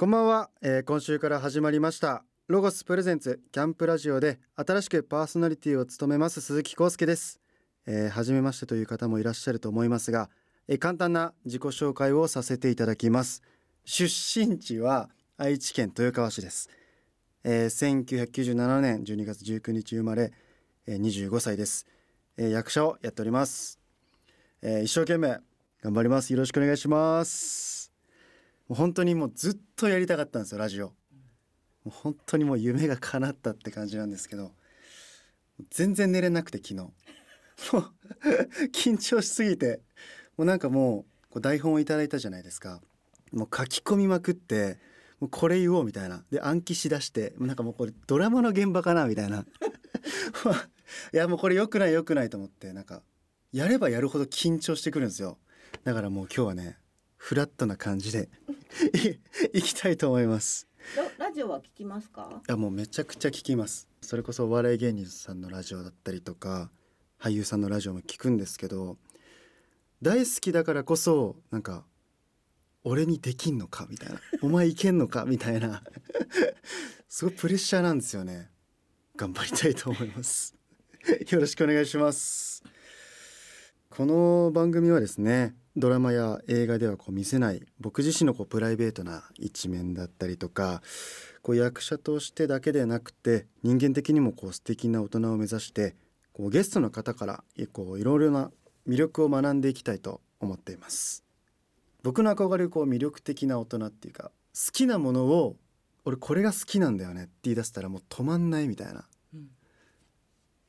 こんばんは、えー、今週から始まりました。ロゴスプレゼンツキャンプラジオで新しくパーソナリティを務めます鈴木康介です、えー、初めましてという方もいらっしゃると思いますが、えー、簡単な自己紹介をさせていただきます。出身地は愛知県豊川市です、えー、1997年12月19日生まれ、えー、25歳です、えー、役者をやっております、えー、一生懸命頑張ります。よろしくお願いします。もう本当にもうずっとやりたかったんですよラジオ。もう本当にもう夢が叶ったって感じなんですけど全然寝れなくて昨日。もう緊張しすぎてもうなんかもうこう台本をいただいたじゃないですか。もう書き込みまくってもうこれ言おうみたいな。で暗記しだしてなんかもうこれドラマの現場かなみたいな。いやもうこれ良くない良くないと思ってなんかやればやるほど緊張してくるんですよ。だからもう今日はねフラットな感じで いきたいと思います。ラジオは聞きますか？あもうめちゃくちゃ聞きます。それこそお笑い芸人さんのラジオだったりとか俳優さんのラジオも聞くんですけど大好きだからこそなんか俺にできんのか？みたいな。お前いけんのか？みたいな。すごいプレッシャーなんですよね。頑張りたいと思います。よろしくお願いします。この番組はですねドラマや映画ではこう見せない僕自身のこうプライベートな一面だったりとかこう役者としてだけでなくて人間的にもこう素敵な大人を目指してこうゲストの方からこういろいろな魅力を学んでいきたいと思っています。僕の憧れるこう魅力的な大人っていうか好きなものを俺これが好きなんだよねって言い出したらもう止まんないみたいな。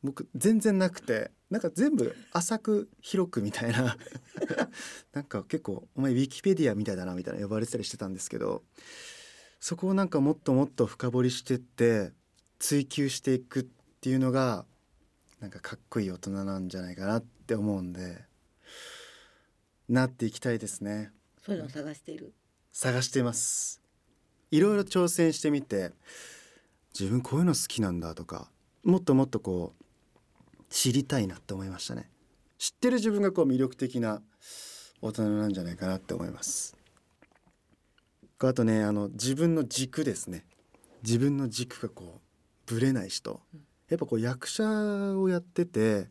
僕全然なくてなんか全部浅く広くみたいな。なんか結構お前ウィキペディアみたいだなみたいな呼ばれてたりしてたんですけどそこをなんかもっともっと深掘りしてって追求していくっていうのがなんかかっこいい大人なんじゃないかなって思うんでなっていきたいですね。そういうのを探している。探しています。いろいろ挑戦してみて自分こういうの好きなんだとかもっともっとこう知りたいなって思いましたね。知ってる自分がこう魅力的な大人なんじゃないかなって思います。あとねあの自分の軸ですね。自分の軸がこうぶれない人。やっぱこう役者をやってて、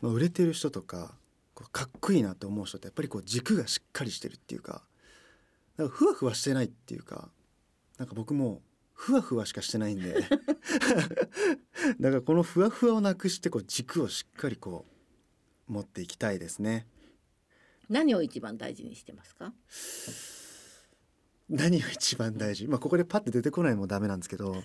まあ、売れてる人とかこうかっこいいなって思う人ってやっぱりこう軸がしっかりしてるっていうかなんかふわふわしてないっていうかなんか僕もふわふわしかしてないんで。だからこのふわふわをなくしてこう軸をしっかりこう持っていきたいですね。何を一番大事にしてますか？何を一番大事？まあここでパッて出てこないもダメなんですけど。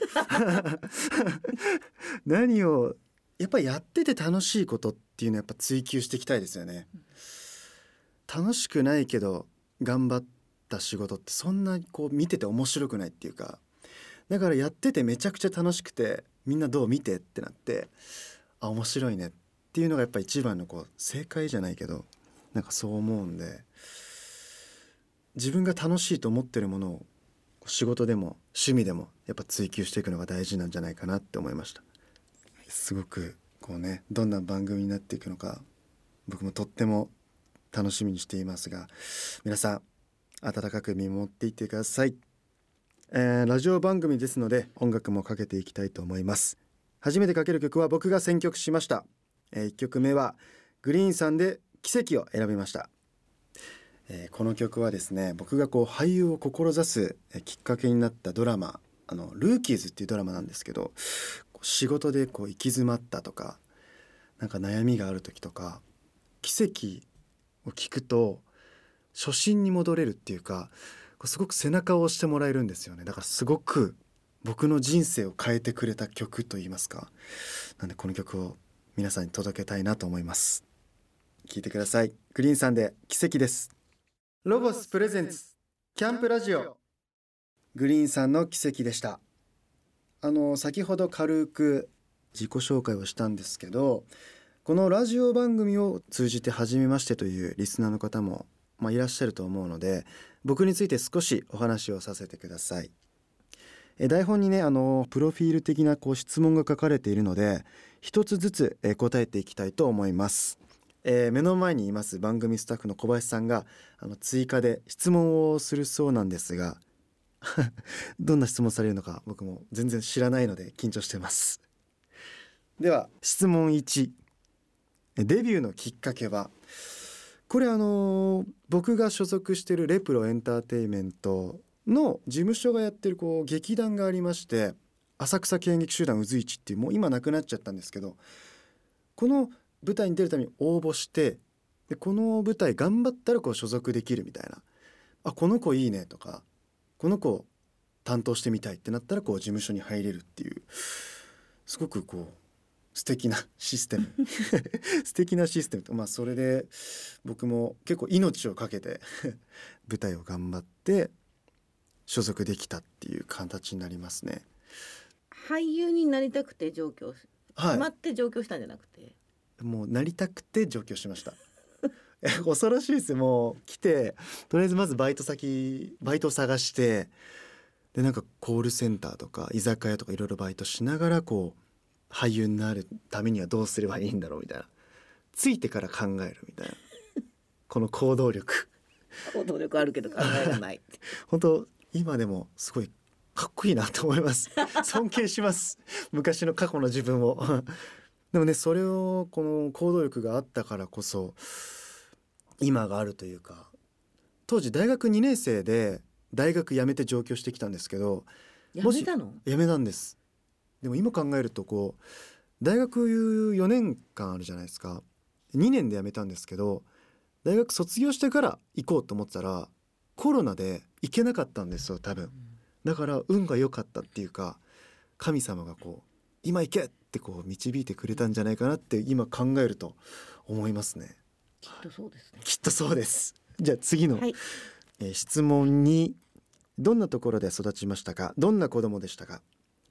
何をやっぱりやってて楽しいことっていうのはやっぱ追求していきたいですよね、楽しくないけど頑張った仕事ってそんなこう見てて面白くないっていうかだからやっててめちゃくちゃ楽しくてみんなどう見てってなってあ面白いねっていうのがやっぱ一番のこう正解じゃないけどなんかそう思うんで自分が楽しいと思ってるものを仕事でも趣味でもやっぱ追求していくのが大事なんじゃないかなって思いました。すごくこうねどんな番組になっていくのか僕もとっても楽しみにしていますが皆さん温かく見守っていってください。えー、ラジオ番組ですので音楽もかけていきたいと思います。初めてかける曲は僕が選曲しました、えー、1曲目はグリーンさんで奇跡を選びました、えー、この曲はですね僕がこう俳優を志すきっかけになったドラマあのルーキーズっていうドラマなんですけど仕事でこう行き詰まったとかなんか悩みがある時とか奇跡を聞くと初心に戻れるっていうかすごく背中を押してもらえるんですよね。だからすごく僕の人生を変えてくれた曲と言いますか。なんでこの曲を皆さんに届けたいなと思います。聞いてください。グリーンさんで奇跡です。ロボスプレゼンツ。キャンプラジオ。グリーンさんの奇跡でした。あの先ほど軽く自己紹介をしたんですけどこのラジオ番組を通じて初めましてというリスナーの方もまあ、いらっしゃると思うので僕について少しお話をさせてください。え台本にねあのプロフィール的なこう質問が書かれているので一つずつえ答えていきたいと思います。えー、目の前にいます番組スタッフの小林さんがあの追加で質問をするそうなんですが どんな質問されるのか僕も全然知らないので緊張してますでは質問1デビューのきっかけはこれあの僕が所属しているレプロエンターテイメントの事務所がやってるこう劇団がありまして浅草演劇集団うずいちっていうもう今なくなっちゃったんですけどこの舞台に出るために応募してでこの舞台頑張ったらこう所属できるみたいな。あこの子いいねとかこの子担当してみたいってなったらこう事務所に入れるっていうすごくこう素敵なシステム 素敵なシステムとまあそれで僕も結構命を懸けて 舞台を頑張って所属できたっていう形になりますね。俳優になりたくて上京し、は決まって上京したんじゃなくて？い、もうなりたくて上京しました。え 恐ろしいですよもう来てとりあえずまずバイト先バイトを探してでなんかコールセンターとか居酒屋とかいろいろバイトしながらこう俳優になるためにはどうすればいいんだろうみたいな。ついてから考えるみたいな。この行動力。行動力あるけど考えがない。本当今でもすごいかっこいいなと思います。尊敬します。昔の過去の自分を。でもねそれをこの行動力があったからこそ今があるというか当時大学2年生で大学辞めて上京してきたんですけどやもしめたの？辞めたんですでも今考えるとこう大学4年間あるじゃないですか。2年で辞めたんですけど大学卒業してから行こうと思ってたらコロナで行けなかったんですよ多分。だから運が良かったっていうか神様がこう今行けってこう導いてくれたんじゃないかなって今考えると思いますね。きっとそうですね。きっとそうです。じゃあ次の、はい。えー質問にどんなところで育ちましたか？どんな子供でしたか、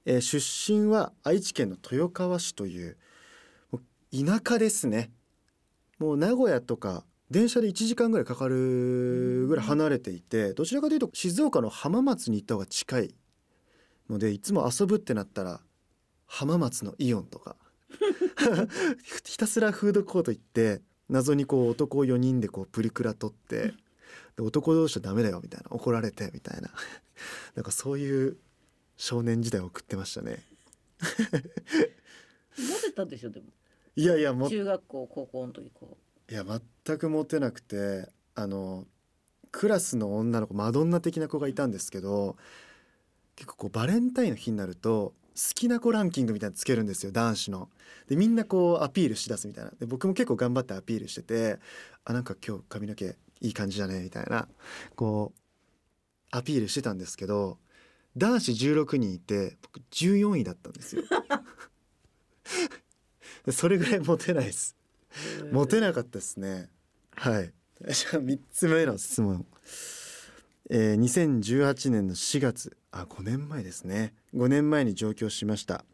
えー出身は愛知県の豊川市という田舎ですね。もう名古屋とか電車で1時間ぐらいかかるぐらい離れていてどちらかというと静岡の浜松に行った方が近いのでいつも遊ぶってなったら浜松のイオンとか ひたすらフードコート行って謎にこう男4人でこうプリクラ撮ってで男同士はダメだよみたいな怒られてみたいな。なんかそういう少年時代を送ってましたね。モテたでしょでも。いやいやも中学校高校の時こいや全くモテなくてあのクラスの女の子マドンナ的な子がいたんですけど結構こうバレンタインの日になると好きな子ランキングみたいなのつけるんですよ男子の。でみんなこうアピールしだすみたいな。で僕も結構頑張ってアピールしててあなんか今日髪の毛いい感じだねみたいな。こうアピールしてたんですけど男子16人いて僕14位だったんですよ。で それぐらいモテないです。うモテなかったですね。はい。じゃあ3つ目の質問。えー、2018年の4月あ5年前ですね5年前に上京しました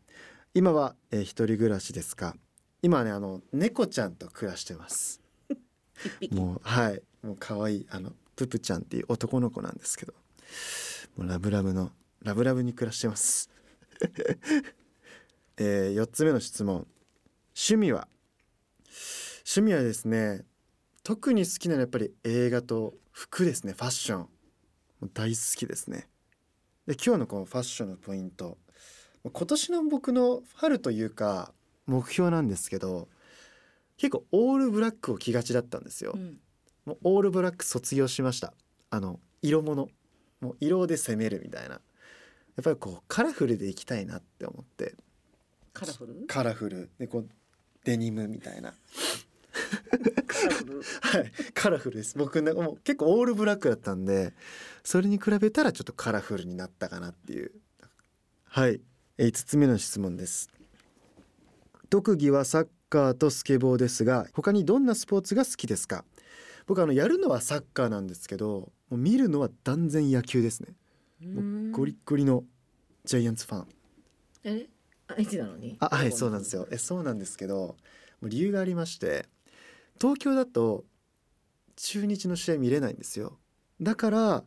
今は、えー、一人暮らしですか今はねあの猫ちゃんと暮らしてますもうはいもう可愛いあのププちゃんっていう男の子なんですけどもうラブラブのラブラブに暮らしてます、えー、4つ目の質問。趣味は？趣味はですね特に好きなのはやっぱり映画と服ですね。ファッション。大好きですね。で今日のこのファッションのポイント。今年の僕の春というか目標なんですけど結構オールブラックを着がちだったんですよ、うん。もうオールブラック卒業しました。あの色物。もう色で攻めるみたいなやっぱりこうカラフルでいきたいなって思って。カラフル？カラフル。でこうデニムみたいな。カラフル？はい。カラフルです。僕なんかもう結構オールブラックだったんでそれに比べたらちょっとカラフルになったかなっていう。はい。5つ目の質問です。特技はサッカーとスケボーですが他にどんなスポーツが好きですか？僕あのやるのはサッカーなんですけどもう見るのは断然野球ですねもうゴリッゴリのジャイアンツファン。え？愛知なのに？あはいそうなんですよ。えそうなんですけどもう理由がありまして東京だと中日の試合見れないんですよ。だから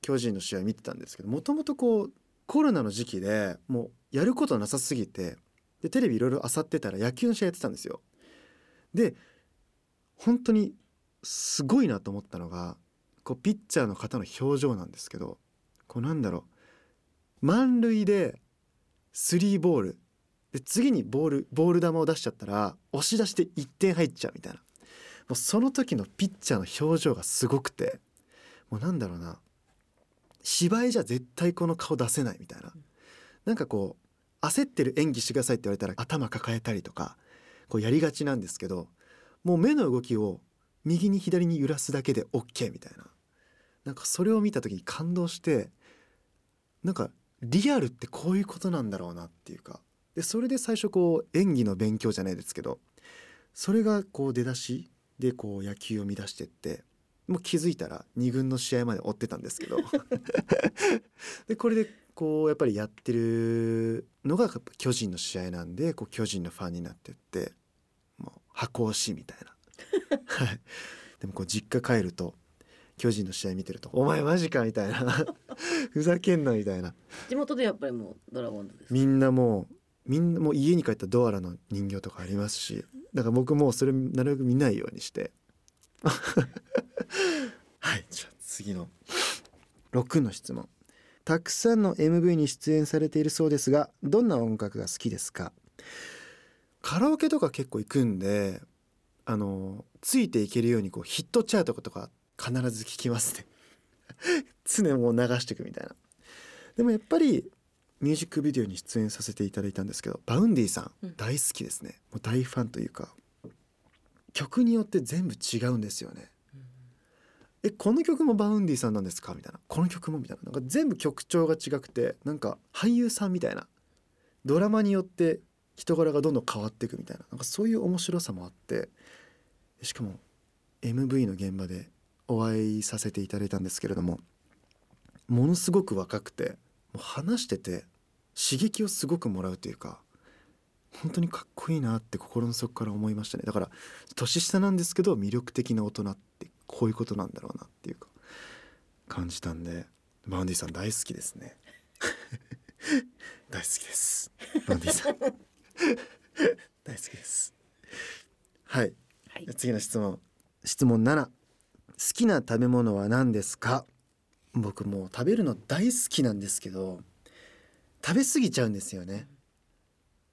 巨人の試合見てたんですけどもともとこうコロナの時期でもうやることなさすぎてでテレビいろいろ漁ってたら野球の試合やってたんですよ。で本当にすごいなと思ったのがこうピッチャーの方の表情なんですけどこうなんだろう。満塁でスリーボール。で次にボールボール球を出しちゃったら押し出して1点入っちゃうみたいな。もうその時のピッチャーの表情がすごくてもうなんだろうな。芝居じゃ絶対この顔出せないみたいな。なんかこう焦ってる演技してくださいって言われたら頭抱えたりとかこうやりがちなんですけどもう目の動きを右に左に揺らすだけで OK みたいな。なんかそれを見た時に感動してなんかリアルってこういうことなんだろうなっていうか。でそれで最初こう演技の勉強じゃないですけどそれがこう出だしでこう野球を乱してってもう気づいたら2軍の試合まで追ってたんですけど。でこれでこうやっぱりやってるのがやっぱ巨人の試合なんでこう巨人のファンになってってもう箱推しみたいな。はい、でもこう実家帰ると巨人の試合見てると「お前マジか」みたいな。ふざけんなみたいな。地元でやっぱりもうドラゴンズですみんなもうみんなもう家に帰ったドアラの人形とかありますし。だから僕もうそれなるべく見ないようにして。はいじゃあ次の。6の質問。たくさんの MV に出演されているそうですがどんな音楽が好きですか？カラオケとか結構行くんであのついていけるようにこうヒットチャートとか必ず聞きますね。常もう流していくみたいな。でもやっぱりミュージックビデオに出演させていただいたんですけど Vaundyさん、うん。大好きですね。もう大ファンというか。曲によって全部違うんですよね。えこの曲も Vaundyさんなんですか？みたいな。この曲もみたいな。なんか全部曲調が違くてなんか俳優さんみたいな。ドラマによって人柄がどんどん変わっていくみたいな。なんかそういう面白さもあって。しかも MV の現場でお会いさせていただいたんですけれどもものすごく若くてもう話してて刺激をすごくもらうというか本当にかっこいいなって心の底から思いましたね。だから年下なんですけど魅力的な大人ってこういうことなんだろうなっていうか感じたんで Vaundyさん大好きですね。大好きです。 Vaundyさん。大好きです。はい。はい。次の質問。質問7好きな食べ物は何ですか？僕もう食べるの大好きなんですけど食べ過ぎちゃうんですよね。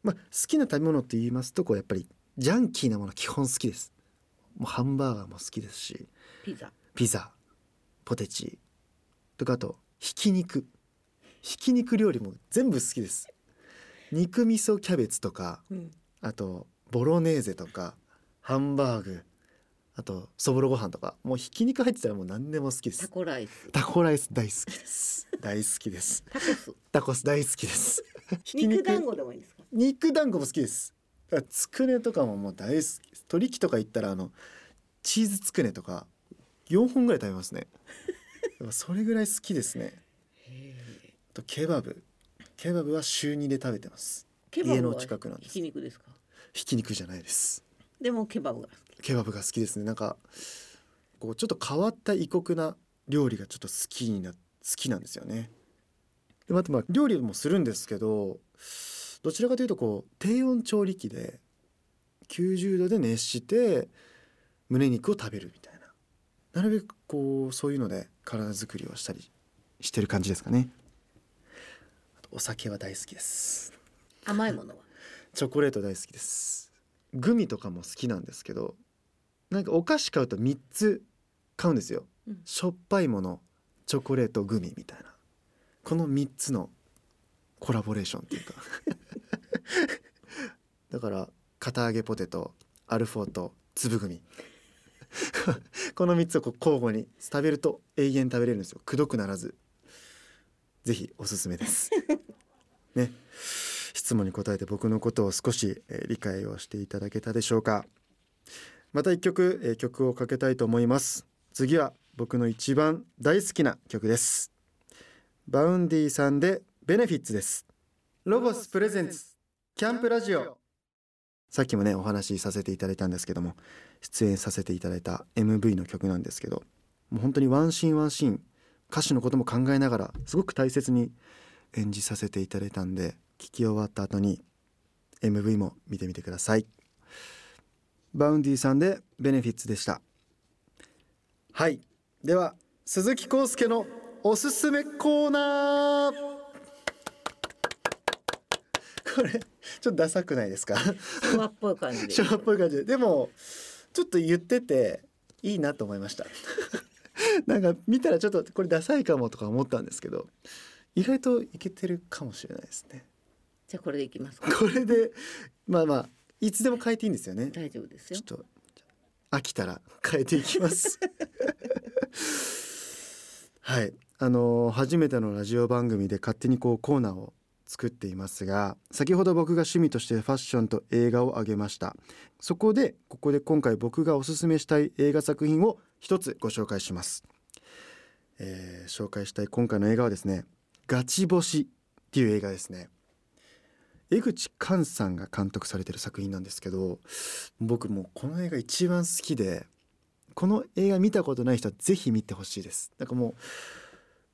まあ好きな食べ物って言いますとこうやっぱりジャンキーなもの基本好きです。もうハンバーガーも好きですしピザ。ピザポテチとかあとひき肉。ひき肉料理も全部好きです。肉味噌キャベツとかうん。あとボロネーゼとかハンバーグあとそぼろご飯とかもうひき肉入ってたらもう何でも好きです。タコライス。タコライス大好きです。大好きです。タコス。タコス大好きです。ひき肉。団子でもいいですか？肉団子も好きです。あつくねとかももう大好きです。鳥木とか行ったらあのチーズつくねとか4本ぐらい食べますね。それぐらい好きですね。あとケバブ。ケバブは週2で食べてます。ケバブは家の近くなんです。ひき肉ですか？ひき肉じゃないですでもケバブが好き。ケバブが好きですね。なんかこうちょっと変わった異国な料理がちょっと好きにな好きなんですよね。でまたまあ料理もするんですけどどちらかというとこう低温調理器で90度で熱して胸肉を食べるみたいな。なるべくこうそういうので体作りをしたりしてる感じですかね。あとお酒は大好きです。甘いものは？チョコレート大好きですグミとかも好きなんですけどなんかお菓子買うと3つ買うんですよ、うん。しょっぱいものチョコレートグミみたいな。この3つのコラボレーションっていうか。だから堅あげポテトアルフォートつぶグミ。この3つをこう交互に食べると永遠食べれるんですよ。くどくならず。ぜひおすすめです。ね質問に答えて僕のことを少し、え理解をしていただけたでしょうか。また一曲、え曲をかけたいと思います。次は僕の一番大好きな曲です。 Vaundyさんで benefits です。LOGOS presents CAMP RADIO。さっきもねお話しさせていただいたんですけども出演させていただいた MV の曲なんですけどもう本当にワンシーンワンシーン歌詞のことも考えながらすごく大切に演じさせていただいたんで聞き終わった後に MV も見てみてください。 Vaundyさんで benefits でした。はい。では鈴木康介のおすすめコーナー。これちょっとダサくないですか？昭和っぽい感じで。昭和っぽい感じで。でもちょっと言ってていいなと思いました。なんか見たらちょっとこれダサいかもとか思ったんですけど意外といけてるかもしれないですねじゃあこれでいきますか。これでまあまあいつでも変えていいんですよね。大丈夫ですよ。ちょっと飽きたら変えていきます。はい。あの初めてのラジオ番組で勝手にこうコーナーを作っていますが先ほど僕が趣味としてファッションと映画を挙げました。そこでここで今回僕がおすすめしたい映画作品を一つご紹介します、えー紹介したい今回の映画はですねガチ星っていう映画ですね江口寛さんが監督されてる作品なんですけど僕もこの映画一番好きでこの映画見たことない人はぜひ見てほしいです。なんかもう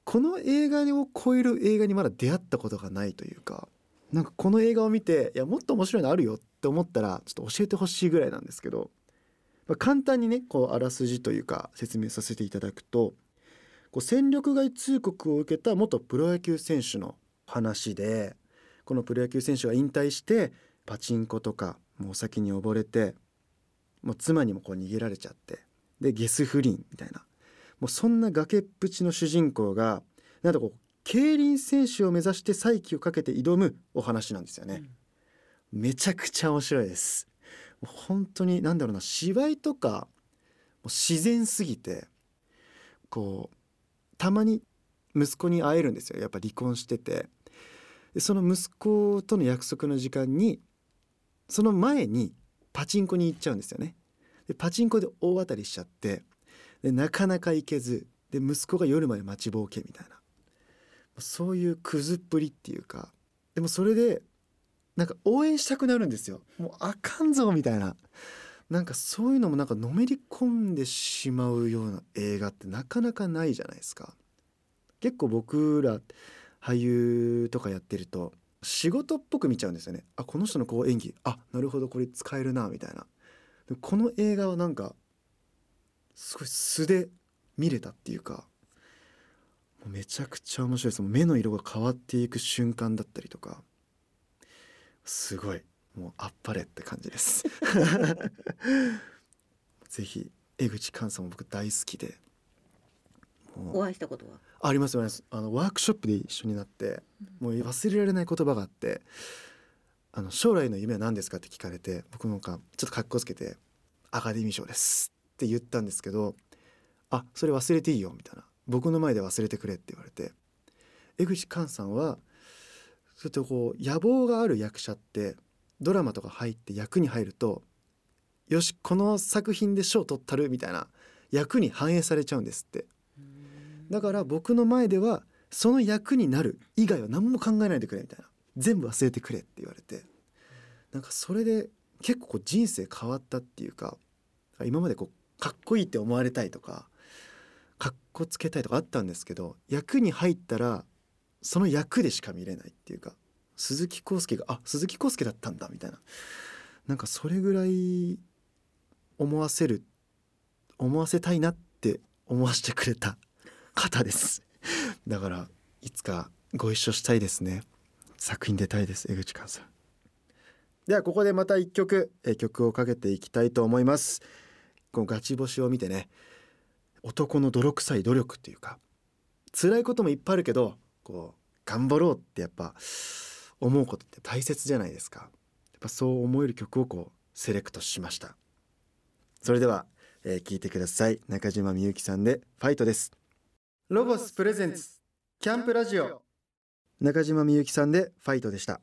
この映画を超える映画にまだ出会ったことがないというかなんかこの映画を見ていやもっと面白いのあるよって思ったらちょっと教えてほしいぐらいなんですけど、まあ、簡単にねこうあらすじというか説明させていただくとこう戦力外通告を受けた元プロ野球選手の話でこのプロ野球選手が引退してパチンコとかもうお酒に溺れてもう妻にもこう逃げられちゃってでゲス不倫みたいなもうそんな崖っぷちの主人公がなんとこう競輪選手を目指して再起をかけて挑むお話なんですよね。めちゃくちゃ面白いです。もう本当に何だろうな芝居とかもう自然すぎてこうたまに息子に会えるんですよやっぱ離婚しててその息子との約束の時間にその前にパチンコに行っちゃうんですよね。でパチンコで大当たりしちゃってでなかなか行けずで息子が夜まで待ちぼうけみたいな。そういうクズっぷりっていうかでもそれでなんか応援したくなるんですよ。もうあかんぞみたいな。なんかそういうのもなんかのめり込んでしまうような映画ってなかなかないじゃないですか。結構僕ら俳優とかやってると仕事っぽく見ちゃうんですよね。あこの人のこう演技あなるほどこれ使えるなみたいな。この映画はなんかすごい素で見れたっていうかもうめちゃくちゃ面白いです。目の色が変わっていく瞬間だったりとかすごいもうあっぱれって感じです。ぜひ江口寛さんも僕大好きでお会いしたことは？ありますありますあのワークショップで一緒になってもう忘れられない言葉があってあの将来の夢は何ですかって聞かれて僕なんかちょっと格好つけてアカデミー賞ですって言ったんですけどあそれ忘れていいよみたいな。僕の前で忘れてくれって言われて。江口寛さんはそうやってこう野望がある役者ってドラマとか入って役に入るとよしこの作品で賞取ったるみたいな役に反映されちゃうんですってだから僕の前ではその役になる以外は何も考えないでくれみたいな。全部忘れてくれって言われて。なんかそれで結構人生変わったっていうか今までこうかっこいいって思われたいとかかっこつけたいとかあったんですけど役に入ったらその役でしか見れないっていうか鈴木浩介があ鈴木浩介だったんだみたいな。なんかそれぐらい思わせる思わせたいなって思わせてくれた。方です。だからいつかご一緒したいですね。作品出たいです江口寛さん。ではここでまた一曲え曲をかけていきたいと思います。このガチ星を見てね男の泥臭い努力っていうか辛いこともいっぱいあるけどこう頑張ろうってやっぱ思うことって大切じゃないですか。やっぱそう思える曲をこうセレクトしました。それでは、えー聞いてください。中島みゆきさんでファイトです。ロゴスプレゼンツキャンプラジオ中島みゆきさんでファイトでした。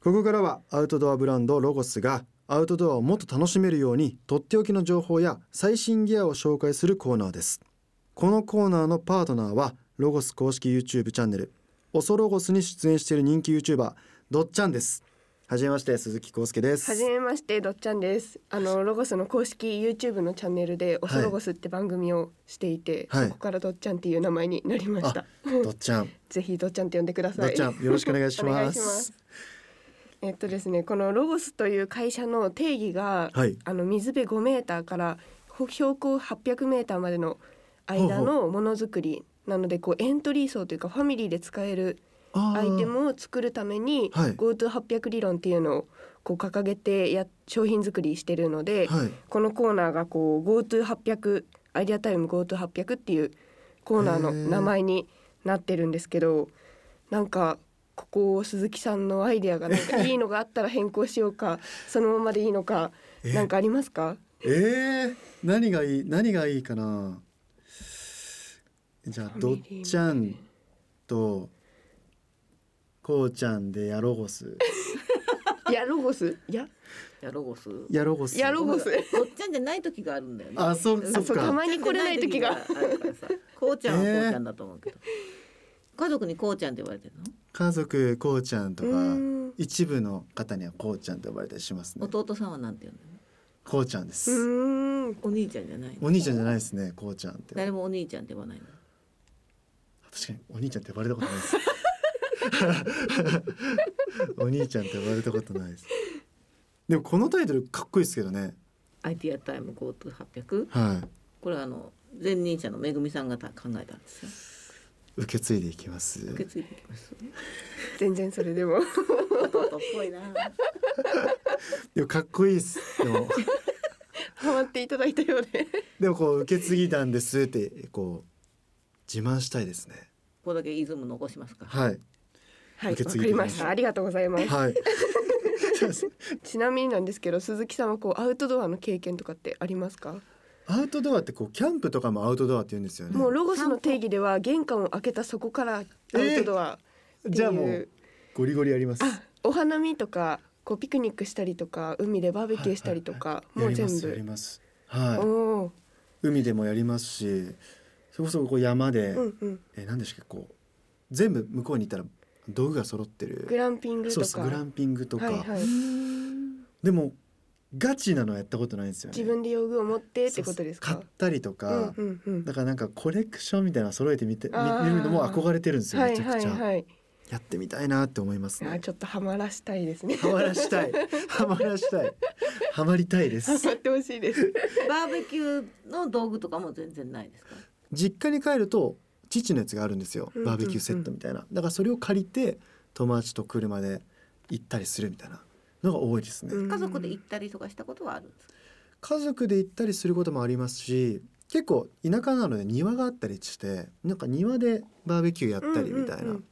ここからはアウトドアブランドロゴスがアウトドアをもっと楽しめるようにとっておきの情報や最新ギアを紹介するコーナーです。このコーナーのパートナーはロゴス公式 YouTube チャンネルオソロゴスに出演している人気 YouTuber どっちゃんです。はじめまして鈴木康介です。はじめましてどっちゃんです。あのロゴスの公式 YouTube のチャンネルでオソロゴスって番組をしていて、はい。そこからどっちゃんっていう名前になりました。どっちゃん。ぜひどっちゃんって呼んでください。どっちゃんよろしくお願いし お願ますいします。えっとですね、このロゴスという会社の定義が、はい。あの水辺5メーターから標高800メーターまでの間のものづくりなのでこうエントリー層というかファミリーで使えるアイテムを作るためにはい。GoTo800 理論っていうのをこう掲げてや商品作りしてるので、はい。このコーナーがこう GoTo800 アイデアタイム GoTo800 っていうコーナーの名前になってるんですけどなんかここを鈴木さんのアイデアがなんかいいのがあったら変更しようか そのままでいいのかえ？なんかありますか？えー、何がいい何がいいかな？じゃあどっちゃんとこうちゃんでやロゴスやロゴスや？やロゴスやロゴスやロゴスごっちゃんじゃない時があるんだよね。あそうそっそうたかまに来れない時があるからさ。こうちゃんはこうちゃんだと思うけど、家族にこうちゃんって言われてるの？家族こうちゃんとかうーん。一部の方にはこうちゃんと呼ばれたりしますね。弟さんはなんて言うの？こうちゃんでうすーん。お兄ちゃんじゃないの？お兄ちゃんじゃないですねこうちゃんって。誰もお兄ちゃんって呼ばないの？確かにお兄ちゃんって呼ばれたことないです お兄ちゃんって呼ばれたことないです。でもこのタイトルかっこいいですけどね。アイディアタイム GoTo800 はい。これはあの前任者のめぐみさんがた考えたんですよ。受け継いでいきます。受け継いでいきます？全然それでも。弟っぽいな。でもかっこいいです。でも。ハマっていただいたようで。でもこう受け継ぎたんですってこう自慢したいですね。ここだけイズム残しますか？はいはい受けわかりまし継いでいきました。ありがとうございます。はい。ちなみになんですけど鈴木さんはこうアウトドアの経験とかってありますか、アウトドアってこうキャンプとかもアウトドアって言うんですよね。もうロゴスの定義では玄関を開けたそこからアウトドアっていう、じゃあもうゴリゴリやります。あお花見とかこうピクニックしたりとか海でバーベキューしたりとか、もう全やり部ます。はい。海でもやりますしそれこそこう山で、うんうん。え何でしたっけこう全部向こうに行ったら道具が揃ってる。グランピングそうとかグランピングとか、はいはい、でもガチなのはやったことないんですよね。自分で用具を持ってってことですか？買ったりとか、うんうんうん。だからなんかコレクションみたいなの揃えてみて見るのも憧れてるんですよはいめちゃくちゃ、はいはいやってみたいなって思いますね。ちょっとハマらしたいですね。ハマらしたい。ハマらしたい。ハマりたいです。ハマってほしいです。バーベキューの道具とかも全然ないですか？実家に帰ると父のやつがあるんですよ。うんバーベキューセットみたいな、だからそれを借りて友達と車で行ったりするみたいな。のが多いですね、うん。家族で行ったりとかしたことはあるんですか？家族で行ったりすることもありますし結構田舎なので庭があったりしてなんか庭でバーベキューやったりみたいな、うんうんうん。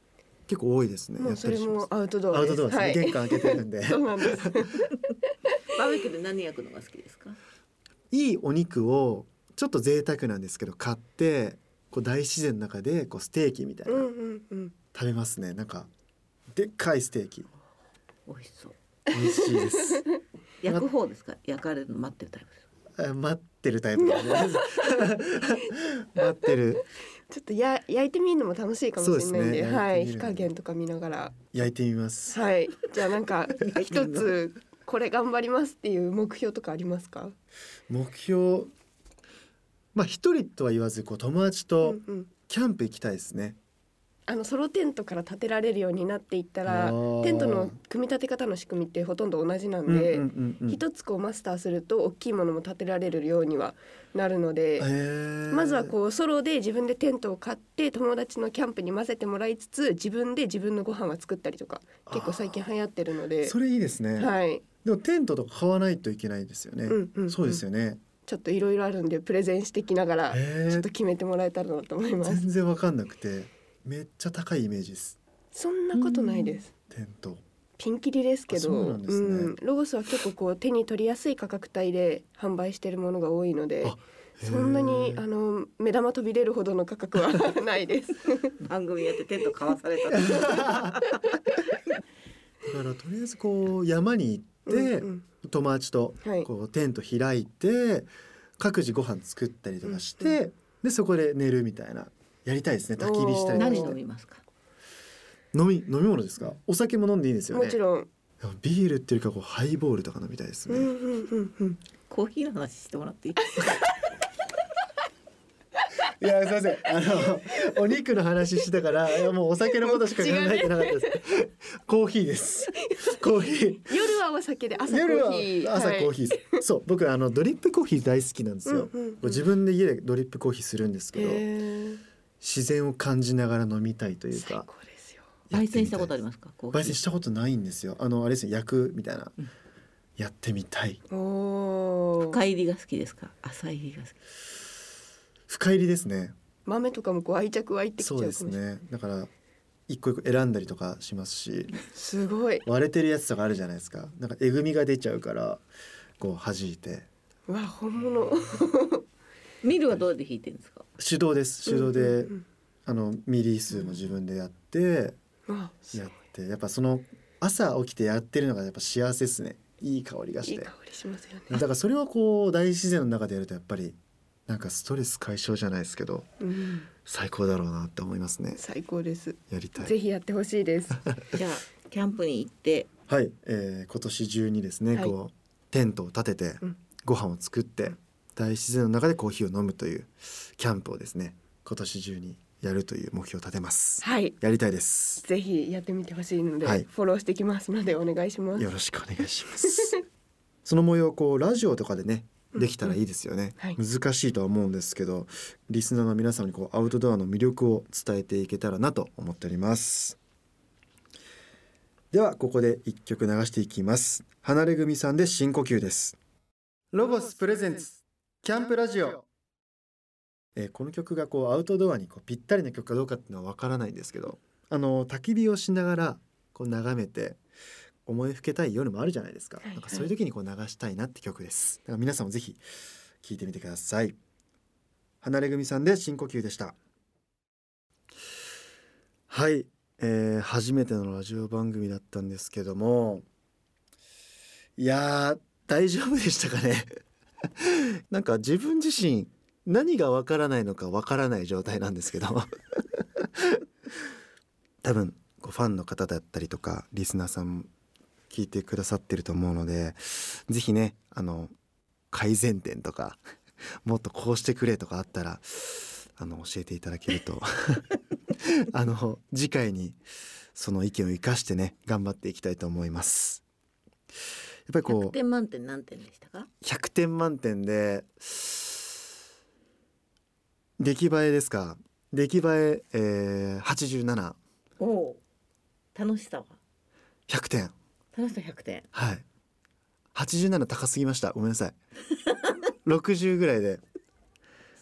結構多いですねやっもうそれたりします。もアウトドアです。アウトドアですね、はい。玄関開けてるんで。そうなんです。バーベキューで何焼くのが好きですか？いいお肉をちょっと贅沢なんですけど買ってこう大自然の中でこうステーキみたいな、食べますね。なんかでっかいステーキ。美味しそう。美味しいです。焼く方ですか？焼かれるの待ってるタイプです待ってるタイプ 待ってる。ちょっとや焼いてみるのも楽しいかもしれないんでね。はい。火加減とか見ながら。焼いてみます。はい。じゃあなんか一つこれ頑張りますっていう目標とかありますか？目標まあ一人とは言わずこう友達うとキャンプ行きたいですね、あのソロテントから建てられるようになっていったらテントの組み立て方の仕組みってほとんど同じなんで、うんうんうんつこうマスターすると大きいものも建てられるようにはなるので、まずはこうソロで自分でテントを買って友達のキャンプに混ぜてもらいつつ自分で自分のご飯は作ったりとか結構最近流行ってるので。それいいですね、はい。でもテントとか買わないといけないですよね、うんうんうん。そうですよねちょっといろいろあるんでプレゼンしてきながらちょっと決めてもらえたらなと思います。全然わかんなくてめっちゃ高いイメージです。そんなことないです。テントピンキリですけどなんね。うん。ロゴスは結構こう手に取りやすい価格帯で販売しているものが多いのであそんなにあの目玉飛び出るほどの価格は ないです。番組やってテント買わされた だからとりあえずこう山に行って、うんうん友達とはい。こうテント開いて各自ご飯作ったりとかして、でそこで寝るみたいなやりたいですね。焚き火したりとか。何飲みますか？飲み飲み物ですか？お酒も飲んでいいんですよね。もちろん。ビールっていうかこうハイボールとか飲みたいですね、うんうんうんうん。コーヒーの話してもらっていい？いやすいません。あのお肉の話してたからもうお酒のことしか考えてなかったです、コーヒーです。コーヒー。夜はお酒で朝コーヒー。朝コーヒーです、そう。僕あのドリップコーヒー大好きなんですよ、うんうん自分で家でドリップコーヒーするんですけど、自然を感じながら飲みたいという最か高ですよ。焙煎したことありすますか？焙煎したことないんですよ。あのあれですね焼くみたいな、うん。やってみたい。おお深入りが好きですか？浅入りが好き深入りですね。豆とかもこう愛着湧いてきちゃそうですね。だから一個一個選んだりとかしますし。すごい。割れてるやつとかあるじゃないですか。なんかえぐみが出ちゃうからこう弾いて。うわ本物。ミルはどうやって弾いてるんですか？手動です。手動で、うんうん。あのミリ数も自分でやってうんやいって。やっぱその朝起きてやってるのがやっぱ幸せですね。いい香りがして。いい香りしますよね。だからそれはこう大自然の中でやるとやっぱりなんかストレス解消じゃないですけどうん。最高だろうなって思いますね。最高です。やりたい。ぜひやってほしいです。じゃあキャンプに行って。はい、えー今年中にですね、はい。こうテントを立てて、うん。ご飯を作って大自然の中でコーヒーを飲むというキャンプをですね今年中にやるという目標を立てます。はい。やりたいです。ぜひやってみてほしいので、はい。フォローしてきますのでお願いします。よろしくお願いします。その模様をこうラジオとかでねうんできたらいいですよね、はい。難しいとは思うんですけどリスナーの皆様にこうアウトドアの魅力を伝えていけたらなと思っております。ではここで一曲流していきます。離れ組さんで深呼吸です。ロゴスプレゼンツキャンプラジオ。えーこの曲がこうアウトドアにこうぴったりな曲かどうかっていうのはわからないんですけどあの焚き火をしながらこう眺めて思いふけたい夜もあるじゃないですか,、はいはい。なんかそういう時にこう流したいなって曲です。だから皆さんもぜひ聴いてみてください。離れ組さんで深呼吸でした。はい、えー初めてのラジオ番組だったんですけども。いやー大丈夫でしたかね。なんか自分自身何がわからないのかわからない状態なんですけど。多分こうファンの方だったりとかリスナーさん聞いてくださってると思うのでぜひねあの改善点とか もっとこうしてくれとかあったらあの教えていただけると あの次回にその意見を生かしてね頑張っていきたいと思います。やっぱりこ100う点満点何点でしたか？100点満点で出来栄えですか？出来栄ええー、87おお楽しさは？100点楽しさ100点。はい。87高すぎました。ごめんなさい。60ぐらいで。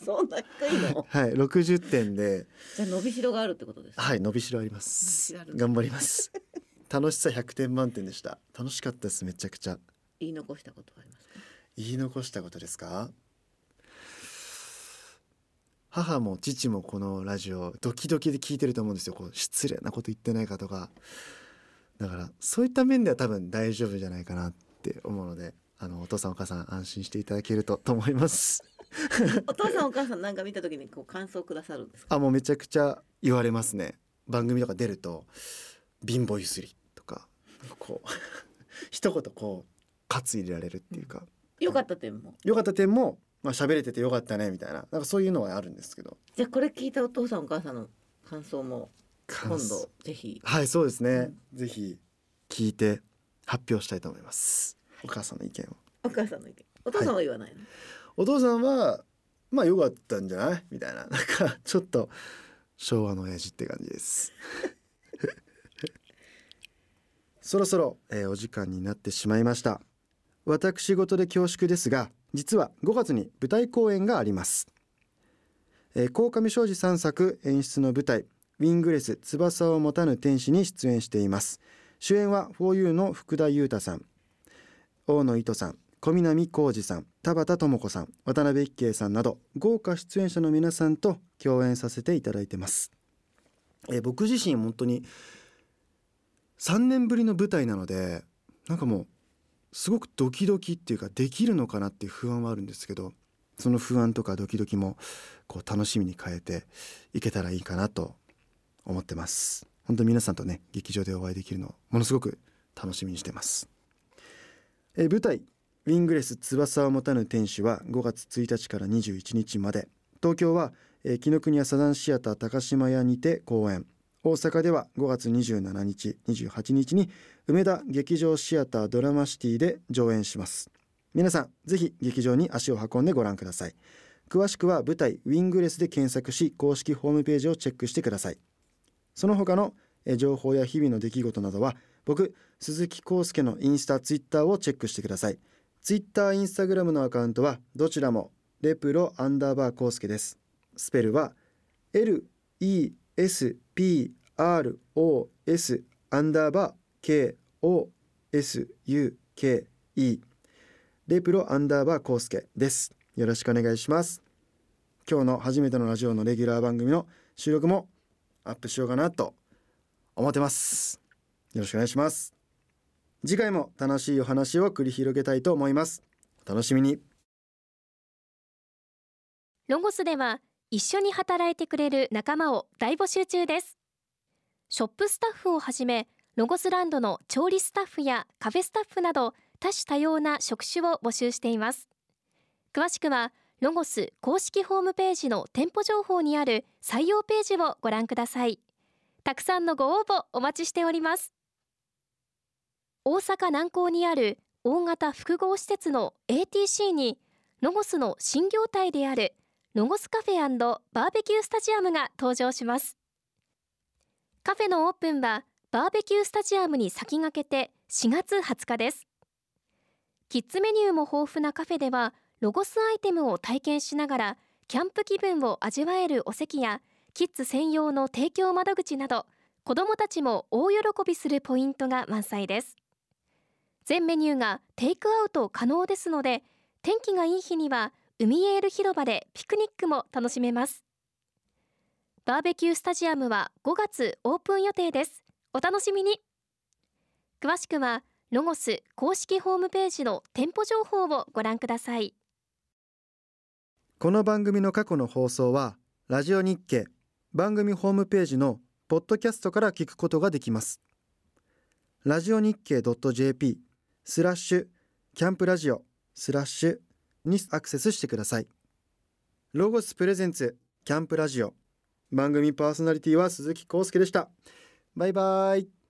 そんな低いの？はい。60点で。じゃあ伸びしろがあるってことですか？はい。伸びしろあります。頑張ります。楽しさ100点満点でした。楽しかったです。めちゃくちゃ。言い残したことはありますか？言い残したことですか？母も父もこのラジオドキドキで聞いてると思うんですよ。こう失礼なこと言ってないかとかだからそういった面では多分大丈夫じゃないかなって思うのであのお父さんお母さん安心していただけるとと思います。お父さんお母さんなんか見た時にこう感想をくださるんですか？あもうめちゃくちゃ言われますね。番組とか出ると貧乏ゆすりとかこう 一言こう喝入れられるっていうか、良かった点も。良かった点もまあ喋れててよかったねみたいな。なんかそういうのはあるんですけど。じゃあこれ聞いたお父さんお母さんの感想も今度ぜひ。はいそうですね、ぜひ聞いて発表したいと思います、お母さんの意見を。お母さんの意見。お父さんは言わないの、お父さんはまあ良かったんじゃない？みたいな。なんかちょっと昭和の親父って感じです。そろそろ、えーお時間になってしまいました。私事で恐縮ですが実は5月に舞台公演があります。えー鴻上庄司3作演出の舞台ウィングレス翼を持たぬ天使に出演しています。主演は 4U の福田裕太さん。大野糸さん。小南浩二さん。田畑智子さん。渡辺一慶さんなど豪華出演者の皆さんと共演させていただいてます、え僕自身本当に3年ぶりの舞台なのでなんかもうすごくドキドキっていうかできるのかなっていう不安はあるんですけどその不安とかドキドキもこう楽しみに変えていけたらいいかなと思ってます。本当に皆さんとね劇場でお会いできるのをものすごく楽しみにしてます。えー舞台ウィングレス翼を持たぬ天使は5月1日から21日まで。東京は、えー紀ノ国屋サザンシアター高島屋にて公演。大阪では5月27日28日に梅田劇場シアタードラマシティで上演します。皆さんぜひ劇場に足を運んでご覧ください。詳しくは舞台ウィングレスで検索し公式ホームページをチェックしてください。その他の情報や日々の出来事などは僕鈴木康介のインスタツイッターをチェックしてください。ツイッターインスタグラムのアカウントはどちらもレプロアンダーバー康介です。スペルは LESPROS アンダーバー KOSUKE レプロアンダーバー康介です。よろしくお願いします。今日の初めてのラジオのレギュラー番組の収録もアップしようかなと思ってます。よろしくお願いします。次回も楽しいお話を繰り広げたいと思います。お楽しみに。ロゴスでは一緒に働いてくれる仲間を大募集中です。ショップスタッフをはじめロゴスランドの調理スタッフやカフェスタッフなど多種多様な職種を募集しています。詳しくはロゴス公式ホームページの店舗情報にある採用ページをご覧ください。たくさんのご応募お待ちしております。大阪南港にある大型複合施設の ATC にロゴスの新業態であるロゴスカフェバーベキュースタジアムが登場します。カフェのオープンはバーベキュースタジアムに先駆けて4月20日です。キッズメニューも豊富なカフェではロゴスアイテムを体験しながらキャンプ気分を味わえるお席やキッズ専用の提供窓口など子どもたちも大喜びするポイントが満載です。全メニューがテイクアウト可能ですので天気がいい日には海エール広場でピクニックも楽しめます。バーベキュースタジアムは5月オープン予定です。お楽しみに。詳しくはロゴス公式ホームページの店舗情報をご覧ください。この番組の過去の放送はラジオ日経番組ホームページのポッドキャストから聞くことができます。ラジオ日経 .jp スラッシュキャンプラジオスラッシュにアクセスしてください。ロゴスプレゼンツキャンプラジオ。番組パーソナリティは鈴木康介でした。バイバイ。